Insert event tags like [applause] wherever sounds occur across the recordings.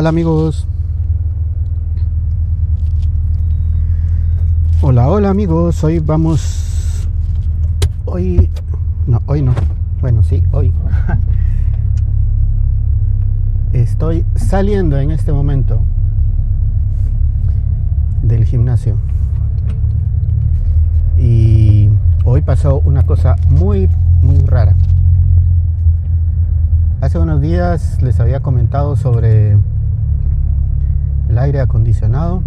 Hola, amigos. Hola, hola amigos. Hoy vamos... Hoy... No, hoy no. Bueno, sí, hoy. [laughs] Estoy saliendo en este momento del gimnasio. Y hoy pasó una cosa muy, muy rara. Hace unos días les había comentado sobre aire acondicionado.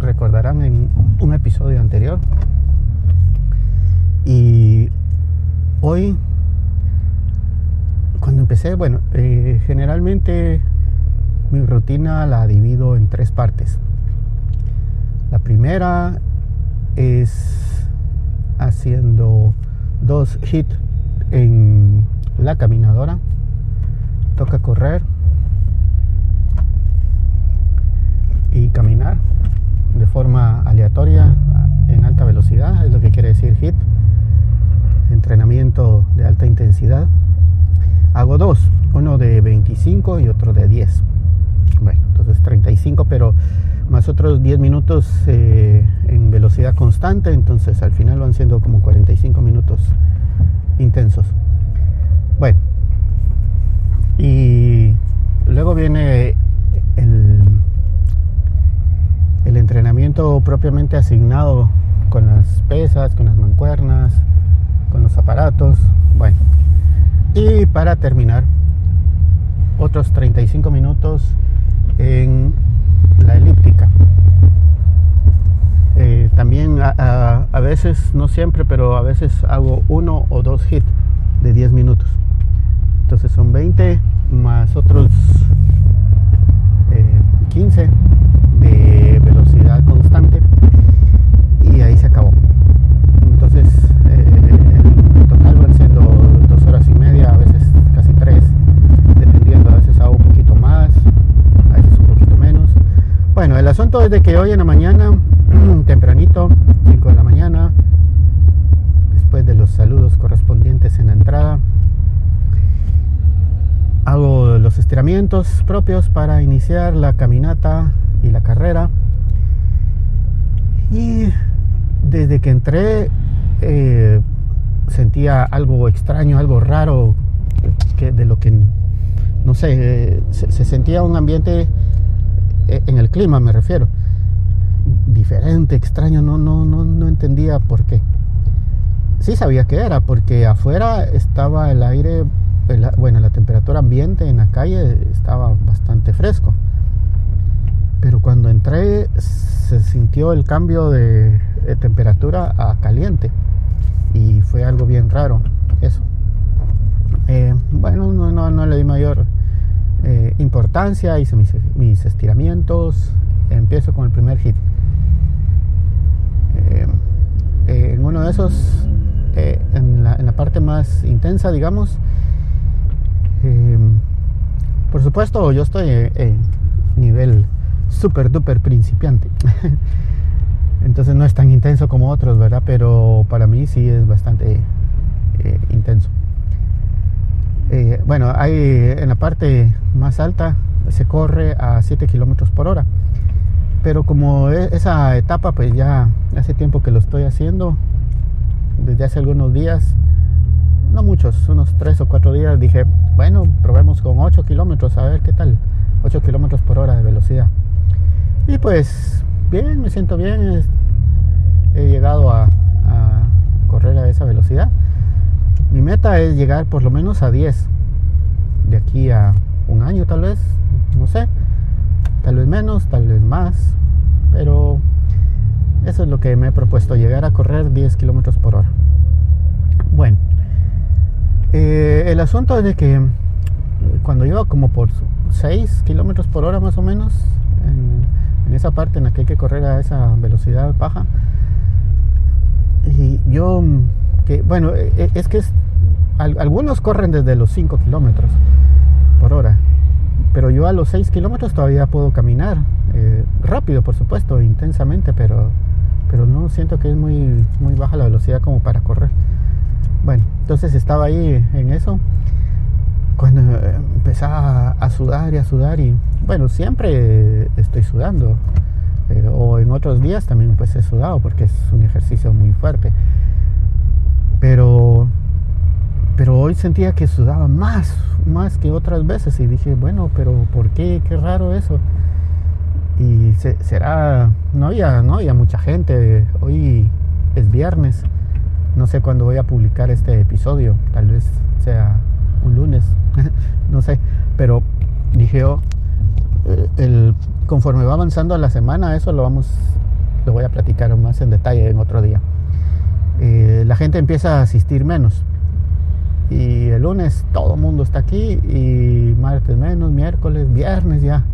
Recordarán en un episodio anterior. Y hoy, cuando empecé, bueno, eh, generalmente mi rutina la divido en tres partes. La primera es haciendo dos hits en la caminadora. Toca correr y caminar de forma aleatoria en alta velocidad, es lo que quiere decir HIT, entrenamiento de alta intensidad. Hago dos, uno de 25 y otro de 10. Bueno, entonces 35, pero más otros 10 minutos eh, en velocidad constante, entonces al final van siendo como 45 minutos intensos. Bueno, y luego viene el, el propiamente asignado con las pesas, con las mancuernas, con los aparatos. Bueno, y para terminar, otros 35 minutos en la elíptica. Eh, también a, veces, no siempre, pero a veces hago uno o dos hits de 10 minutos. Entonces son 20 más otros eh, 15 de velocidad constante y ahí se acabó. Entonces eh, en total van siendo dos horas y media, a veces casi tres, dependiendo, a veces hago un poquito más, a veces un poquito menos. Bueno, el asunto es de que hoy en la mañana, [clears throat] tempranito, 5 de la mañana, después de los saludos correspondientes en la entrada, hago los estiramientos propios para iniciar la caminata y la carrera. Y desde que entré eh, sentía algo extraño, algo raro, de lo que, no sé, se, se, sentía un ambiente eh, en el clima, me refiero, diferente, extraño, no, no, no, no entendía por qué. Sí sabía que era, porque afuera estaba el aire bueno, la temperatura ambiente en la calle estaba bastante fresco. Pero cuando entré se sintió el cambio de, temperatura a caliente. Y fue algo bien raro eso. Eh, bueno, no, no, le di mayor eh, importancia, hice mis, mis, estiramientos. Empiezo con el primer hit. Eh, en uno de esos, en la, en la parte más intensa, digamos, eh, por supuesto, yo estoy en nivel super duper principiante. [laughs] Entonces no es tan intenso como otros, ¿verdad? Pero para mí sí es bastante eh, intenso. Eh, bueno, hay en la parte más alta se corre a 7 kilómetros por hora. Pero como e, esa etapa, pues ya hace tiempo que lo estoy haciendo, desde hace algunos días, no muchos, unos 3 o 4 días, dije, bueno, probemos con 8 kilómetros, a ver qué tal. 8 kilómetros por hora de velocidad. Y pues, bien, me siento bien. He llegado a, correr a esa velocidad. Mi meta es llegar por lo menos a 10. De aquí a un año tal vez, no sé. Tal vez menos, tal vez más. Pero eso es lo que me he propuesto, llegar a correr 10 kilómetros por hora. Bueno, eh, el asunto es de que cuando iba como por 6 kilómetros por hora más o menos, en, en, esa parte en la que hay que correr a esa velocidad baja, y yo, que bueno, e, e, es que es, algunos corren desde los 5 kilómetros por hora, pero yo a los 6 kilómetros todavía puedo caminar, eh, rápido por supuesto, intensamente, pero, pero no siento que es muy, muy baja la velocidad como para correr. Bueno, entonces estaba ahí en eso cuando empezaba a sudar y a sudar y bueno, siempre estoy sudando. Eh, o en otros días también pues he sudado porque es un ejercicio muy fuerte. Pero pero hoy sentía que sudaba más, más que otras veces y dije, bueno, pero ¿por qué? Qué raro eso. Y será, no había, no había mucha gente, hoy es viernes, no sé cuándo voy a publicar este episodio, tal vez sea un lunes, [laughs] no sé, pero dije yo, eh, el, conforme va avanzando la semana, eso lo vamos, lo voy a platicar más en detalle en otro día. Eh, la gente empieza a asistir menos y el lunes todo el mundo está aquí y martes menos, miércoles, viernes ya.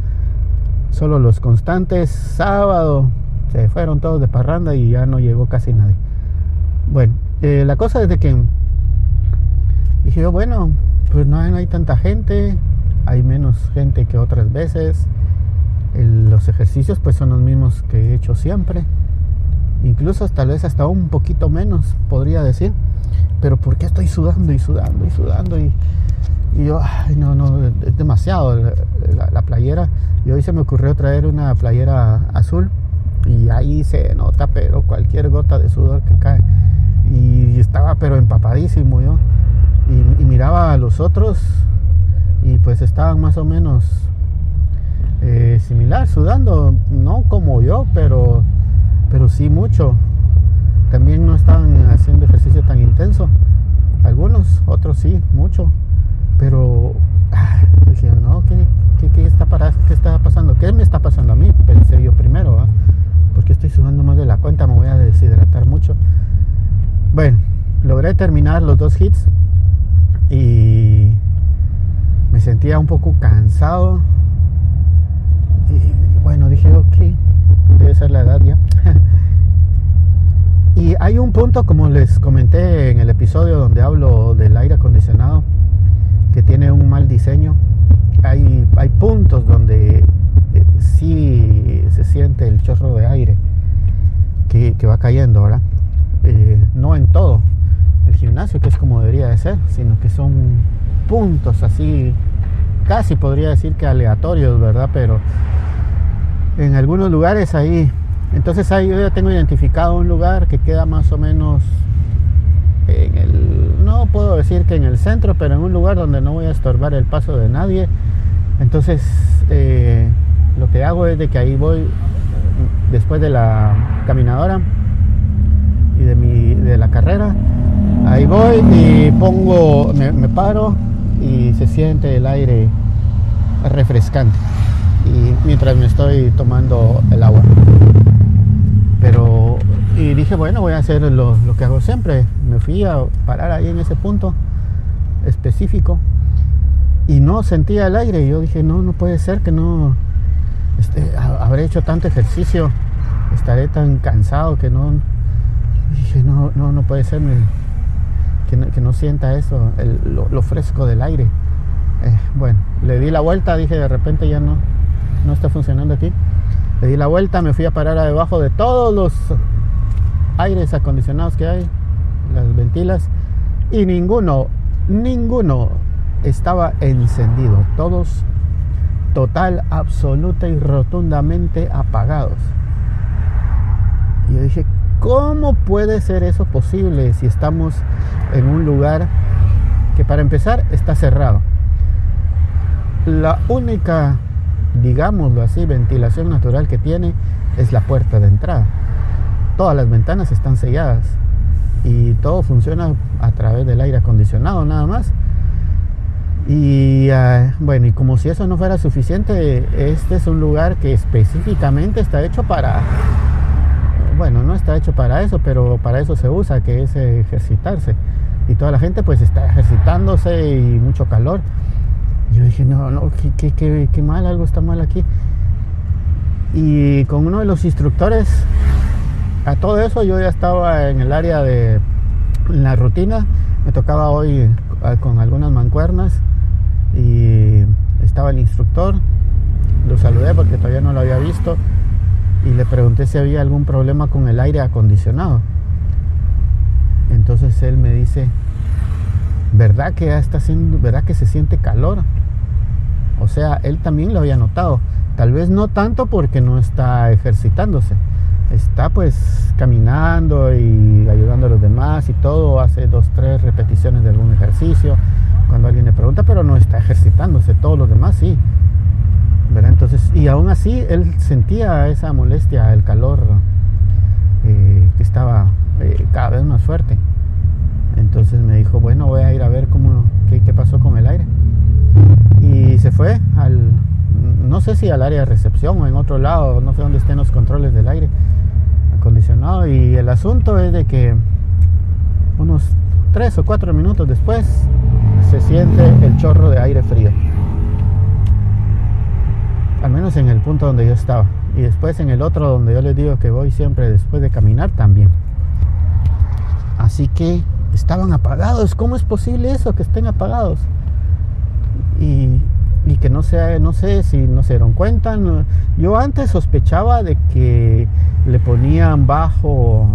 Solo los constantes, sábado, se fueron todos de parranda y ya no llegó casi nadie. Bueno, eh, la cosa es que dije bueno, pues no hay, tanta gente, hay menos gente que otras veces. los ejercicios pues son los mismos que he hecho siempre. Incluso tal vez hasta un poquito menos, podría decir pero ¿por qué estoy sudando y sudando y sudando? Y, yo, ay, no, no, es demasiado la, playera. Y hoy se me ocurrió traer una playera azul y ahí se nota, pero cualquier gota de sudor que cae. Y estaba, pero empapadísimo yo. Y, miraba a los otros y pues estaban más o menos eh, similar, sudando, no como yo, pero, pero sí mucho también no estaban haciendo ejercicio tan intenso. Algunos, otros sí, mucho. Pero dije, no, ¿qué, para, ¿qué está pasando? ¿Qué me está pasando a mí? Pensé yo primero, porque estoy sudando más de la cuenta, me voy a deshidratar mucho. Bueno, logré terminar los dos hits y sentía un poco cansado. Y bueno, dije, ok, debe ser la edad ya. [laughs] Y hay un punto, como les comenté en el episodio donde hablo del aire acondicionado, que tiene un mal diseño. Hay, hay puntos donde eh, sí se siente el chorro de aire que, va cayendo, ¿verdad? Eh, no en todo el gimnasio, que es como debería de ser, sino que son puntos así, casi podría decir que aleatorios, ¿verdad? Pero en algunos lugares ahí entonces ahí yo ya tengo identificado un lugar que queda más o menos en el, no puedo decir que en el centro, pero en un lugar donde no voy a estorbar el paso de nadie. Entonces eh, lo que hago es de que ahí voy después de la caminadora y de, mi, de la carrera, ahí voy y pongo, me, me paro y se siente el aire refrescante y mientras me estoy tomando el agua. Pero, y dije, bueno, voy a hacer lo, que hago siempre. Me fui a parar ahí en ese punto específico y no sentía el aire. Y yo dije, no, no puede ser que no este, habré hecho tanto ejercicio, estaré tan cansado que no. Dije, no, no, no puede ser que, no, sienta eso, lo, fresco del aire. Eh, bueno, le di la vuelta, dije, de repente ya no, no está funcionando aquí. Le di la vuelta, me fui a parar debajo de todos los aires acondicionados que hay, las ventilas, y ninguno, ninguno estaba encendido. Todos total, absoluta y rotundamente apagados. Y yo dije, ¿cómo puede ser eso posible si estamos en un lugar que para empezar está cerrado? La única digámoslo así, ventilación natural que tiene es la puerta de entrada. Todas las ventanas están selladas y todo funciona a través del aire acondicionado nada más. Y ah, bueno, y como si eso no fuera suficiente, este es un lugar que específicamente está hecho para, bueno, no está hecho para eso, pero para eso se usa, que es ejercitarse. Y toda la gente pues está ejercitándose y mucho calor. Yo dije, no, no, qué, mal, algo está mal aquí. Y con uno de los instructores, a todo eso yo ya estaba en el área de la rutina. Me tocaba hoy ah, con algunas mancuernas y estaba el instructor. Lo saludé porque todavía no lo había visto y le pregunté si había algún problema con el aire acondicionado. Entonces él me dice, ¿verdad que está haciendo, verdad que se siente calor? O sea, él también lo había notado. Tal vez no tanto porque no está ejercitándose. Está pues caminando y ayudando a los demás y todo. Hace dos, tres repeticiones de algún ejercicio. Cuando alguien le pregunta, pero no está ejercitándose. Todos los demás sí. Entonces, y aún así él sentía esa molestia, el calor eh, que estaba eh, cada vez más fuerte. Entonces me dijo, bueno, voy a ir a ver cómo, qué, pasó con el aire. Y se fue al, no sé si al área de recepción o en otro lado, no sé dónde estén los controles del aire acondicionado. Y el asunto es de que unos tres o cuatro minutos después se siente el chorro de aire frío. Al menos en el punto donde yo estaba. Y después en el otro donde yo les digo que voy siempre después de caminar también. Así que estaban apagados. ¿Cómo es posible eso? Que estén apagados. Y, que no sea, no sé si no se dieron cuenta. Yo antes sospechaba de que le ponían bajo,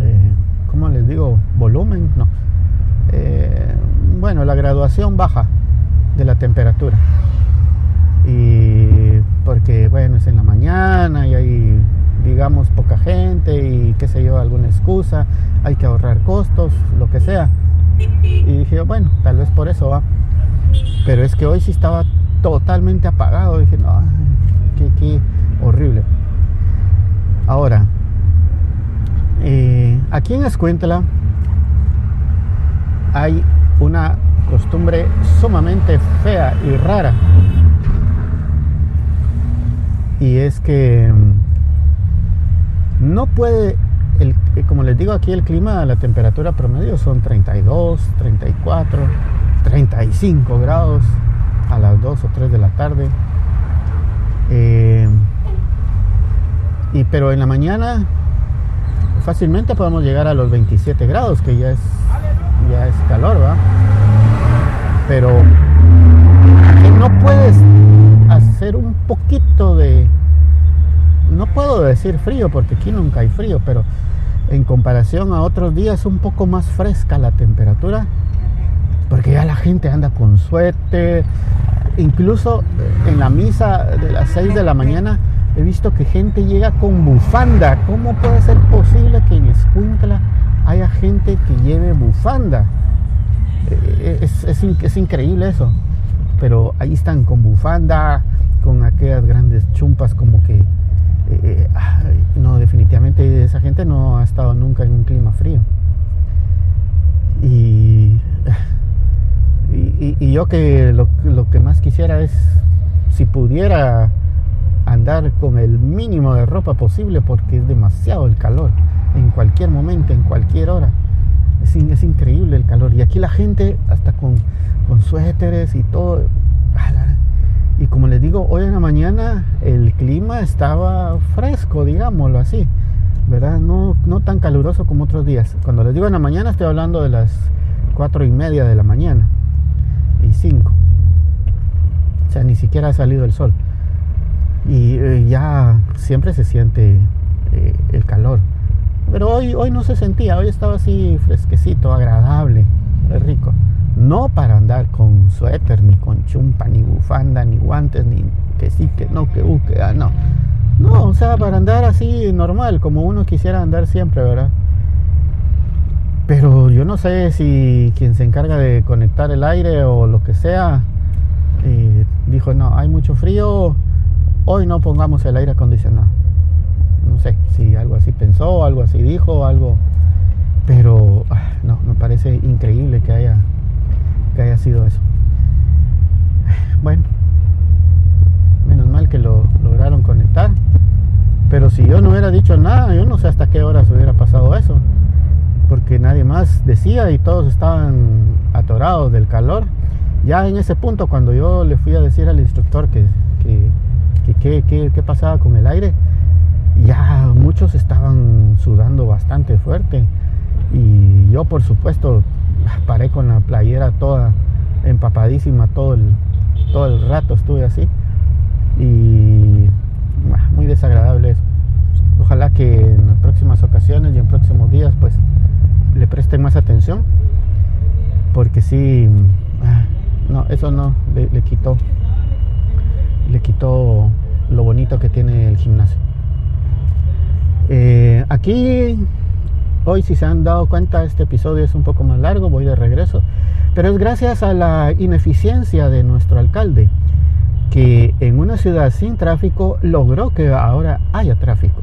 eh, ¿cómo les digo? Volumen, no. Eh, bueno, la graduación baja de la temperatura. Y porque, bueno, es en la mañana y hay digamos, poca gente y qué sé yo, alguna excusa, hay que ahorrar costos, lo que sea. Y dije, bueno, tal vez por eso va. Pero es que hoy sí estaba totalmente apagado. Dije, no, qué, horrible. Ahora, eh, aquí en Escuintla hay una costumbre sumamente fea y rara. Y es que no puede, el, eh, como les digo aquí el clima, la temperatura promedio son 32, 34, 35 grados a las 2 o 3 de la tarde. Eh, y, pero en la mañana fácilmente podemos llegar a los 27 grados, que ya es, ya es calor, ¿va? Pero no puedes un poquito de no puedo decir frío porque aquí nunca hay frío, pero en comparación a otros días un poco más fresca la temperatura, porque ya la gente anda con suéter, incluso en la misa de las 6 de la mañana he visto que gente llega con bufanda. ¿Cómo puede ser posible que en Escuintla haya gente que lleve bufanda? Eh, es, es increíble eso. Pero ahí están con bufanda, con aquellas grandes chumpas como que eh, no, definitivamente esa gente no ha estado nunca en un clima frío. [laughs] Y, y, yo que lo, lo, que más quisiera es, si pudiera andar con el mínimo de ropa posible, porque es demasiado el calor, en cualquier momento, en cualquier hora. Es, es increíble el calor. Y aquí la gente, hasta con, con suéteres y todo, y como les digo, hoy en la mañana el clima estaba fresco, digámoslo así, ¿verdad? No, no tan caluroso como otros días. Cuando les digo en la mañana estoy hablando de las cuatro y media de la mañana y cinco. O sea, ni siquiera ha salido el sol. Y eh, ya siempre se siente eh, el calor. Pero hoy, hoy no se sentía, hoy estaba así fresquecito, agradable, rico. No para andar con suéter, ni con chumpa, ni bufanda, ni guantes, ni que sí, que no, que uh, que ah, no. No, o sea, para andar así normal, como uno quisiera andar siempre, ¿verdad? Pero yo no sé si quien se encarga de conectar el aire o lo que sea, eh, dijo, no, hay mucho frío, hoy no pongamos el aire acondicionado. No sé si algo así pensó, algo así dijo, algo... Pero ah, no, me parece increíble que haya que haya sido eso. Bueno, menos mal que lo lograron conectar. Pero si yo no hubiera dicho nada, yo no sé hasta qué horas hubiera pasado eso. Porque nadie más decía y todos estaban atorados del calor. Ya en ese punto, cuando yo le fui a decir al instructor que, que, pasaba con el aire, ya muchos estaban sudando bastante fuerte. Y yo, por supuesto, paré con la playera toda empapadísima todo el, todo el rato estuve así y ah, muy desagradable eso ojalá que en las próximas ocasiones y en próximos días pues le presten más atención porque sí, ah, no, eso no, le, quitó, le quitó lo bonito que tiene el gimnasio. Eh, aquí, hoy si se han dado cuenta, este episodio es un poco más largo, voy de regreso, pero es gracias a la ineficiencia de nuestro alcalde, que en una ciudad sin tráfico logró que ahora haya tráfico,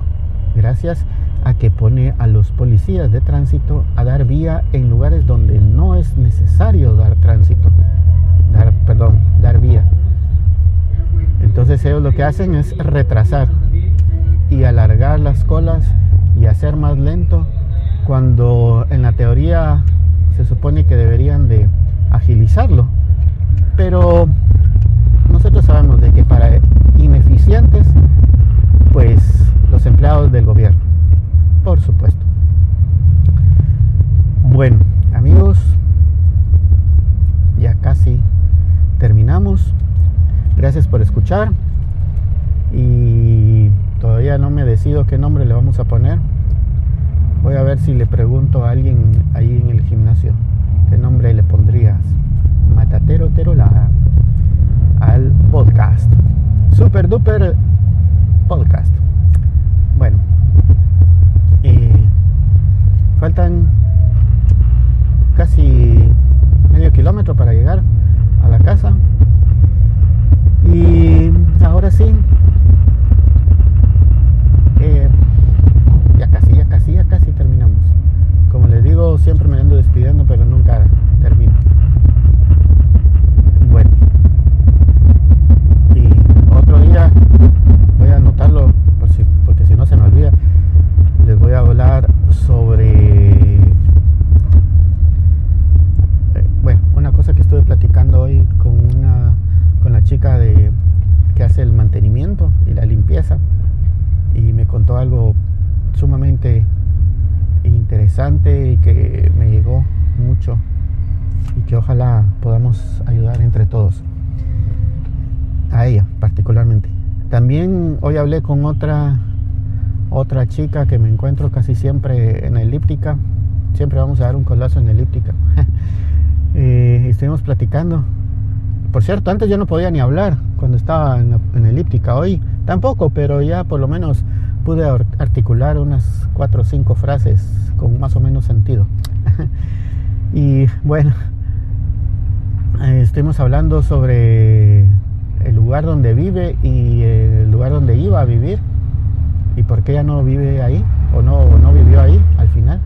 gracias a que pone a los policías de tránsito a dar vía en lugares donde no es necesario dar tránsito, dar, perdón, dar vía. Entonces ellos lo que hacen es retrasar y alargar las colas y hacer más lento cuando en la teoría se supone que deberían de agilizarlo. Pero nosotros sabemos de que para ineficientes, pues los empleados del gobierno, por supuesto. Bueno, amigos, ya casi terminamos. Gracias por escuchar. Y todavía no me decido qué nombre le vamos a poner. Voy a ver si le pregunto a alguien ahí en el gimnasio qué nombre le pondrías. Matatero Terola al podcast. Super duper podcast. Bueno, eh, faltan casi medio kilómetro para llegar a la casa. Y ahora sí, eh, ya casi, ya casi, ya casi terminamos. Como les digo, siempre me ando despidiendo, pero nunca termino. Bueno, y otro día voy a anotarlo por si, porque si no se me olvida. Les voy a hablar sobre eh, bueno, una cosa que estuve platicando hoy con una con la chica de que hace el mantenimiento y la limpieza y me contó algo sumamente interesante y que me llegó mucho y que ojalá podamos ayudar entre todos a ella particularmente. También hoy hablé con otra otra chica que me encuentro casi siempre en elíptica siempre vamos a dar un colazo en elíptica. [laughs] Eh, estuvimos platicando por cierto, antes yo no podía ni hablar cuando estaba en, elíptica. Hoy tampoco, pero ya por lo menos pude articular unas cuatro o cinco frases con más o menos sentido. [laughs] y bueno, eh, estuvimos hablando sobre el lugar donde vive y el lugar donde iba a vivir y por qué ya no vive ahí o no, no vivió ahí al final.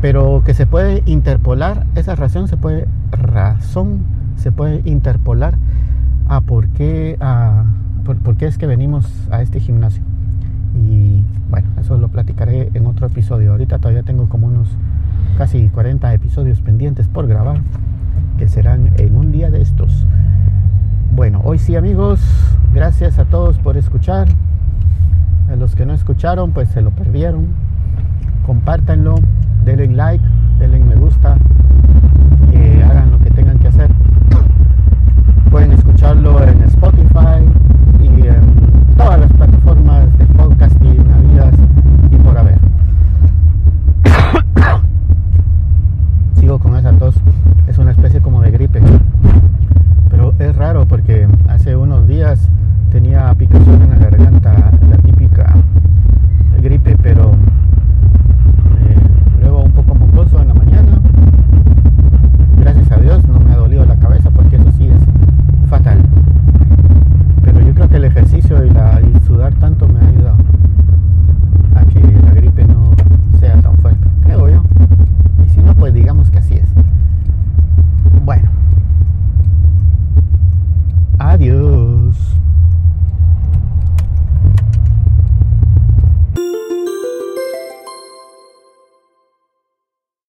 Pero que se puede interpolar, esa razón se puede, razón se puede interpolar a por qué, a, por, qué es que venimos a este gimnasio. Y bueno, eso lo platicaré en otro episodio. Ahorita todavía tengo como unos casi 40 episodios pendientes por grabar, que serán en un día de estos. Bueno, hoy sí amigos, gracias a todos por escuchar. A los que no escucharon, pues se lo perdieron. Compártanlo, denle like, denle me gusta Pueden escucharlo en Spotify y en todas las plataformas de podcasting habidas y por haber. [coughs] Sigo con esa tos. Es una especie como de gripe. Pero es raro porque hace unos días tenía picazón en la garganta, la típica gripe, pero